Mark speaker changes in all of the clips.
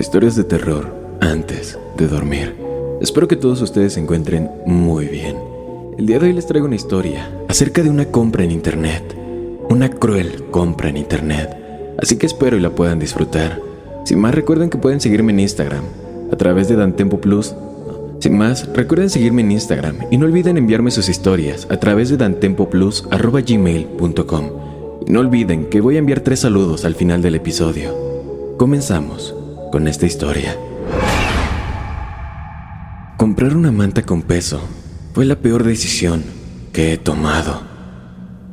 Speaker 1: Historias de Terror antes de dormir. Espero que todos ustedes se encuentren muy bien. El día de hoy les traigo una historia acerca de una compra en internet. Una cruel compra en internet. Así que espero y la puedan disfrutar. Sin más, recuerden que pueden seguirme en Instagram a través de Dantempo Plus. Sin más, recuerden seguirme en Instagram y no olviden enviarme sus historias a través de dantempoplus.gmail.com. No olviden que voy a enviar tres saludos al final del episodio. Comenzamos con esta historia. Comprar una manta con peso fue la peor decisión que he tomado.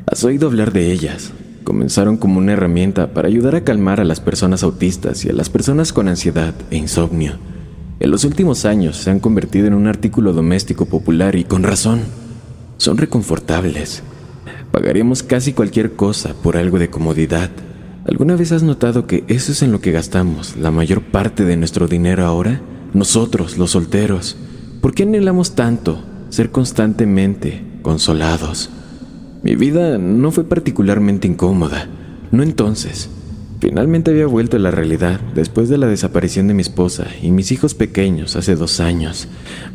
Speaker 1: Has oído hablar de ellas. Comenzaron como una herramienta para ayudar a calmar a las personas autistas y a las personas con ansiedad e insomnio. En los últimos años se han convertido en un artículo doméstico popular y con razón. Son reconfortables Pagaríamos casi cualquier cosa por algo de comodidad. ¿Alguna vez has notado que eso es en lo que gastamos la mayor parte de nuestro dinero ahora? Nosotros, los solteros. ¿Por qué anhelamos tanto ser constantemente consolados? Mi vida no fue particularmente incómoda, no entonces, Finalmente había vuelto a la realidad después de la desaparición de mi esposa y mis hijos pequeños hace dos años.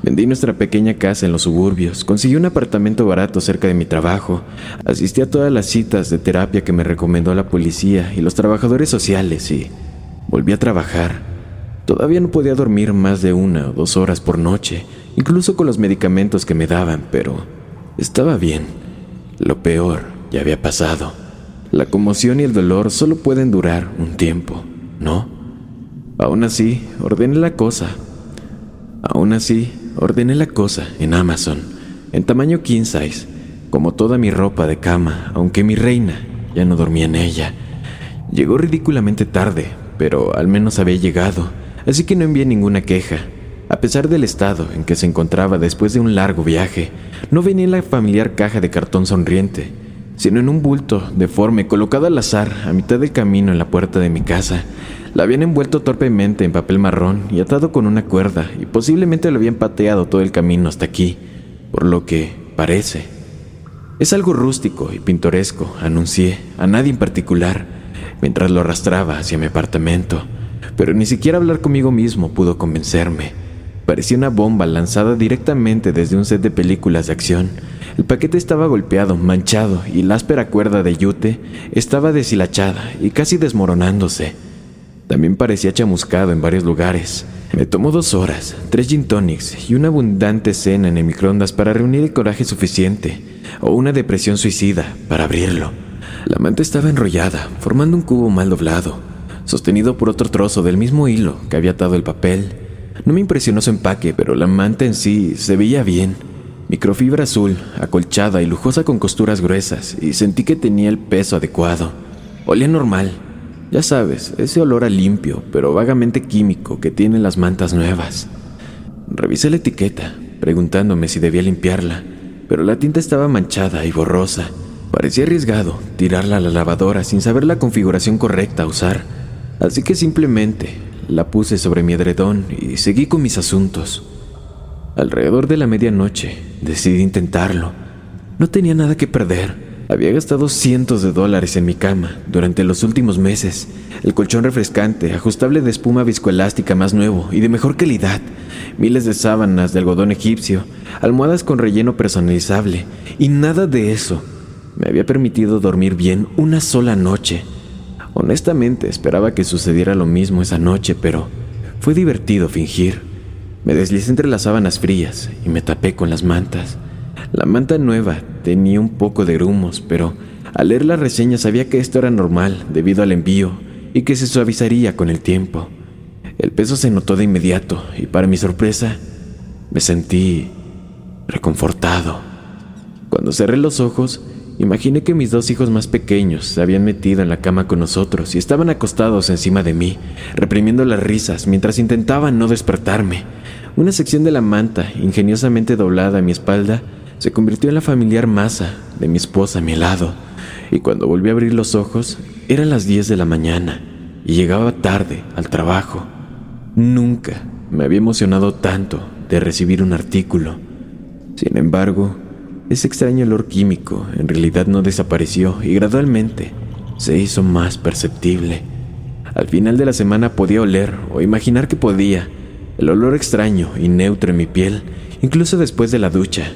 Speaker 1: Vendí nuestra pequeña casa en los suburbios, conseguí un apartamento barato cerca de mi trabajo, asistí a todas las citas de terapia que me recomendó la policía y los trabajadores sociales y volví a trabajar. Todavía no podía dormir más de una o dos horas por noche, incluso con los medicamentos que me daban, pero estaba bien. Lo peor ya había pasado. La conmoción y el dolor solo pueden durar un tiempo, ¿no? Aún así, ordené la cosa. Aún así, ordené la cosa en Amazon, en tamaño king size, como toda mi ropa de cama, aunque mi reina ya no dormía en ella. Llegó ridículamente tarde, pero al menos había llegado, así que no envié ninguna queja. A pesar del estado en que se encontraba después de un largo viaje, no venía en la familiar caja de cartón sonriente, sino en un bulto deforme colocado al azar a mitad del camino en la puerta de mi casa. La habían envuelto torpemente en papel marrón y atado con una cuerda, y posiblemente lo habían pateado todo el camino hasta aquí, por lo que parece. Es algo rústico y pintoresco, anuncié, a nadie en particular, mientras lo arrastraba hacia mi apartamento, pero ni siquiera hablar conmigo mismo pudo convencerme. Parecía una bomba lanzada directamente desde un set de películas de acción, el paquete estaba golpeado, manchado, y la áspera cuerda de yute estaba deshilachada y casi desmoronándose. También parecía chamuscado en varios lugares. Me tomó dos horas, tres gin tonics y una abundante cena en el microondas para reunir el coraje suficiente, o una depresión suicida, para abrirlo. La manta estaba enrollada, formando un cubo mal doblado, sostenido por otro trozo del mismo hilo que había atado el papel. No me impresionó su empaque, pero la manta en sí se veía bien. Microfibra azul, acolchada y lujosa con costuras gruesas, y sentí que tenía el peso adecuado. Olía normal. Ya sabes, ese olor a limpio, pero vagamente químico que tienen las mantas nuevas. Revisé la etiqueta, preguntándome si debía limpiarla, pero la tinta estaba manchada y borrosa. Parecía arriesgado tirarla a la lavadora sin saber la configuración correcta a usar, así que simplemente la puse sobre mi edredón y seguí con mis asuntos. Alrededor de la medianoche decidí intentarlo. No tenía nada que perder. Había gastado cientos de dólares en mi cama durante los últimos meses. El colchón refrescante, ajustable de espuma viscoelástica más nuevo y de mejor calidad, miles de sábanas de algodón egipcio, almohadas con relleno personalizable, y nada de eso me había permitido dormir bien una sola noche. Honestamente esperaba que sucediera lo mismo esa noche, pero Fue divertido fingir. Me deslicé entre las sábanas frías y me tapé con las mantas. La manta nueva tenía un poco de grumos, pero al leer la reseña sabía que esto era normal debido al envío y que se suavizaría con el tiempo. El peso se notó de inmediato y para mi sorpresa me sentí reconfortado. Cuando cerré los ojos, imaginé que mis dos hijos más pequeños se habían metido en la cama con nosotros y estaban acostados encima de mí, reprimiendo las risas mientras intentaban no despertarme. Una sección de la manta, ingeniosamente doblada a mi espalda, se convirtió en la familiar masa de mi esposa a mi lado y cuando volví a abrir los ojos eran las 10 de la mañana y llegaba tarde al trabajo. Nunca me había emocionado tanto de recibir un artículo. Sin embargo, ese extraño olor químico en realidad no desapareció y gradualmente se hizo más perceptible. Al final de la semana podía oler o imaginar que podía el olor extraño y neutro en mi piel, incluso después de la ducha.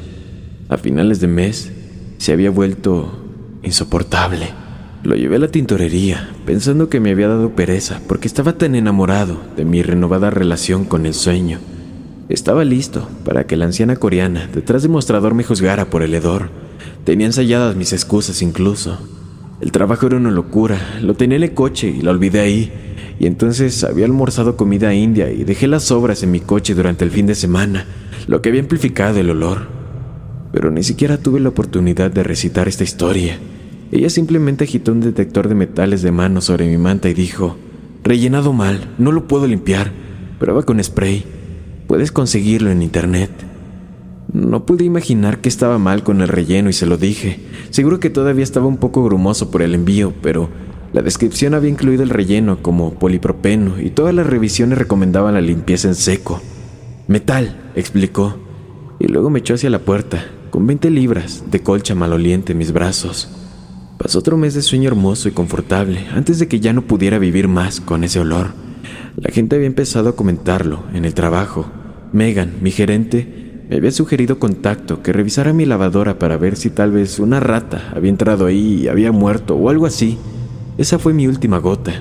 Speaker 1: A finales de mes se había vuelto insoportable. Lo llevé a la tintorería, pensando que me había dado pereza porque estaba tan enamorado de mi renovada relación con el sueño. Estaba listo para que la anciana coreana detrás del mostrador me juzgara por el hedor. Tenía ensayadas mis excusas incluso. El trabajo era una locura, lo tenía en el coche y lo olvidé ahí. Y entonces había almorzado comida india y dejé las sobras en mi coche durante el fin de semana, lo que había amplificado el olor. Pero ni siquiera tuve la oportunidad de recitar esta historia. Ella simplemente agitó un detector de metales de mano sobre mi manta y dijo, rellenado mal, no lo puedo limpiar, prueba con spray, puedes conseguirlo en internet. No pude imaginar que estaba mal con el relleno y se lo dije. Seguro que todavía estaba un poco grumoso por el envío, pero la descripción había incluido el relleno como polipropeno y todas las revisiones recomendaban la limpieza en seco. Metal, explicó, y luego me echó hacia la puerta, con 20 libras de colcha maloliente en mis brazos. Pasó otro mes de sueño hermoso y confortable antes de que ya no pudiera vivir más con ese olor. La gente había empezado a comentarlo en el trabajo. Megan, mi gerente, me había sugerido contacto que revisara mi lavadora para ver si tal vez una rata había entrado ahí y había muerto o algo así. Esa fue mi última gota.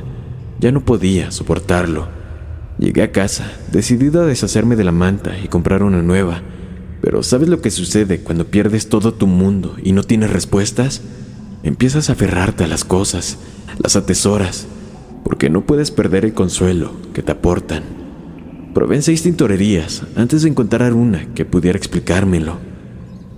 Speaker 1: Ya no podía soportarlo. Llegué a casa, decidido a deshacerme de la manta y comprar una nueva. Pero ¿sabes lo que sucede cuando pierdes todo tu mundo y no tienes respuestas? Empiezas a aferrarte a las cosas, las atesoras, porque no puedes perder el consuelo que te aportan. Probé en seis tintorerías antes de encontrar una que pudiera explicármelo.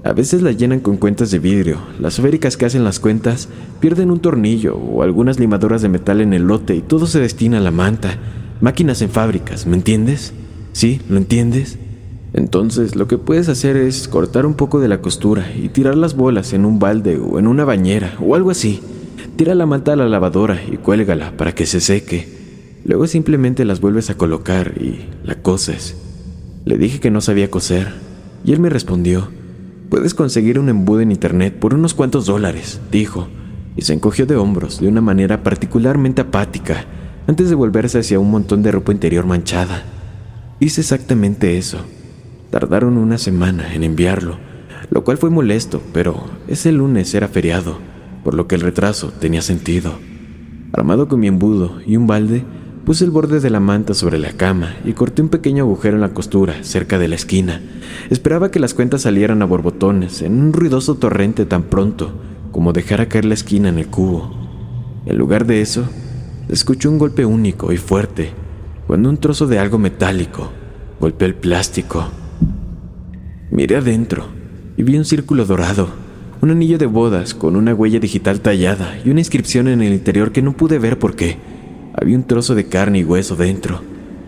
Speaker 1: A veces la llenan con cuentas de vidrio, las féricas que hacen las cuentas pierden un tornillo o algunas limaduras de metal en el lote y todo se destina a la manta. Máquinas en fábricas, ¿me entiendes? ¿Sí? ¿Lo entiendes? Entonces lo que puedes hacer es cortar un poco de la costura y tirar las bolas en un balde o en una bañera o algo así. Tira la manta a la lavadora y cuélgala para que se seque. Luego simplemente las vuelves a colocar y la coses. Le dije que no sabía coser y él me respondió, puedes conseguir un embudo en internet por unos cuantos dólares, dijo, y se encogió de hombros de una manera particularmente apática antes de volverse hacia un montón de ropa interior manchada. Hice exactamente eso. Tardaron una semana en enviarlo, lo cual fue molesto, pero ese lunes era feriado, por lo que el retraso tenía sentido. Armado con mi embudo y un balde, puse el borde de la manta sobre la cama y corté un pequeño agujero en la costura cerca de la esquina. Esperaba que las cuentas salieran a borbotones en un ruidoso torrente tan pronto como dejara caer la esquina en el cubo. En lugar de eso, escuché un golpe único y fuerte, cuando un trozo de algo metálico golpeó el plástico. Miré adentro y vi un círculo dorado, un anillo de bodas con una huella digital tallada y una inscripción en el interior que no pude ver porque había un trozo de carne y hueso dentro,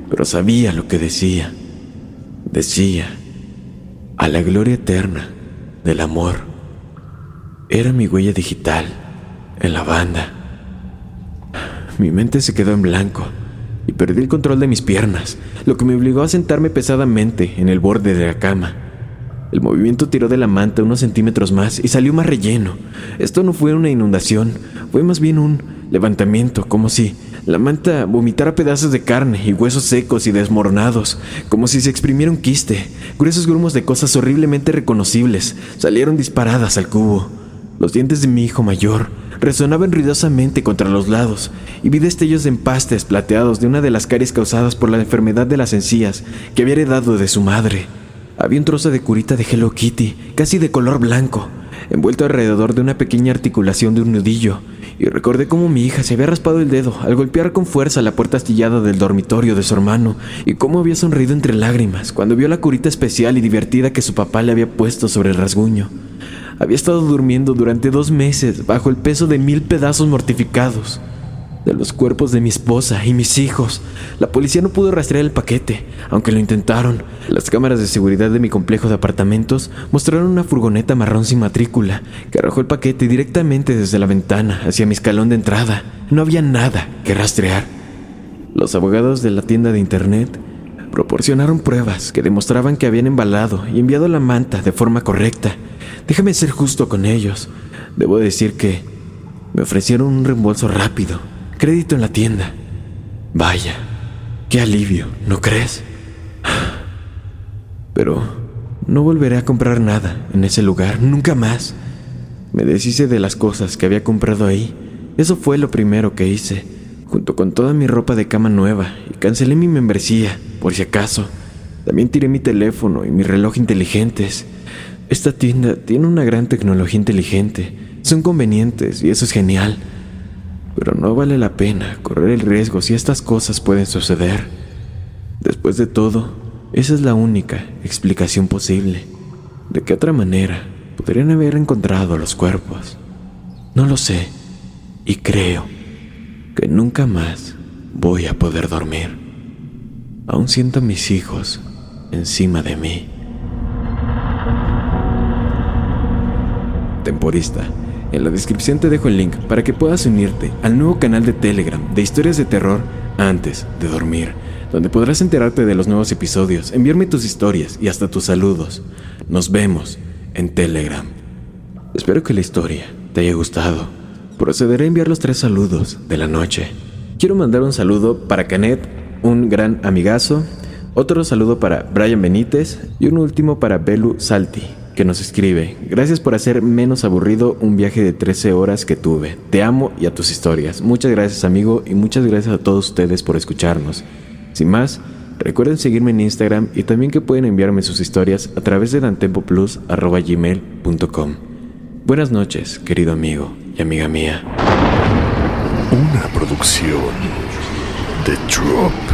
Speaker 1: pero sabía lo que decía. Decía, a la gloria eterna del amor. Era mi huella digital en la banda. Mi mente se quedó en blanco y perdí el control de mis piernas, lo que me obligó a sentarme pesadamente en el borde de la cama. El movimiento tiró de la manta unos centímetros más y salió más relleno. Esto no fue una inundación, fue más bien un levantamiento, como si la manta vomitara pedazos de carne y huesos secos y desmoronados, como si se exprimiera un quiste. Gruesos grumos de cosas horriblemente reconocibles salieron disparadas al cubo. Los dientes de mi hijo mayor, resonaban ruidosamente contra los lados y vi destellos de empastes plateados de una de las caries causadas por la enfermedad de las encías que había heredado de su madre. Había un trozo de curita de Hello Kitty, casi de color blanco, envuelto alrededor de una pequeña articulación de un nudillo, y recordé cómo mi hija se había raspado el dedo al golpear con fuerza la puerta astillada del dormitorio de su hermano, y cómo había sonreído entre lágrimas cuando vio la curita especial y divertida que su papá le había puesto sobre el rasguño. Había estado durmiendo durante dos meses bajo el peso de mil pedazos mortificados de los cuerpos de mi esposa y mis hijos. La policía no pudo rastrear el paquete, aunque lo intentaron. Las cámaras de seguridad de mi complejo de apartamentos mostraron una furgoneta marrón sin matrícula que arrojó el paquete directamente desde la ventana hacia mi escalón de entrada. No había nada que rastrear. Los abogados de la tienda de internet proporcionaron pruebas que demostraban que habían embalado y enviado la manta de forma correcta. Déjame ser justo con ellos. Debo decir que me ofrecieron un reembolso rápido crédito en la tienda. Vaya, qué alivio, ¿no crees? Pero no volveré a comprar nada en ese lugar, nunca más. Me deshice de las cosas que había comprado ahí. Eso fue lo primero que hice, junto con toda mi ropa de cama nueva, y cancelé mi membresía, por si acaso. También tiré mi teléfono y mi reloj inteligentes. Esta tienda tiene una gran tecnología inteligente. Son convenientes y eso es genial pero no vale la pena correr el riesgo si estas cosas pueden suceder. Después de todo, esa es la única explicación posible. ¿De qué otra manera podrían haber encontrado los cuerpos? No lo sé, y creo que nunca más voy a poder dormir. Aún siento a mis hijos encima de mí. Temporista en la descripción te dejo el link para que puedas unirte al nuevo canal de Telegram de historias de terror antes de dormir, donde podrás enterarte de los nuevos episodios, enviarme tus historias y hasta tus saludos. Nos vemos en Telegram. Espero que la historia te haya gustado. Procederé a enviar los tres saludos de la noche. Quiero mandar un saludo para Canet, un gran amigazo, otro saludo para Brian Benítez y un último para Belu Salti, que nos escribe, gracias por hacer menos aburrido un viaje de 13 horas que tuve. Te amo y a tus historias. Muchas gracias amigo y muchas gracias a todos ustedes por escucharnos. Sin más, recuerden seguirme en Instagram y también que pueden enviarme sus historias a través de dantempoplus.gmail.com. Buenas noches, querido amigo y amiga mía.
Speaker 2: Una producción de Drop.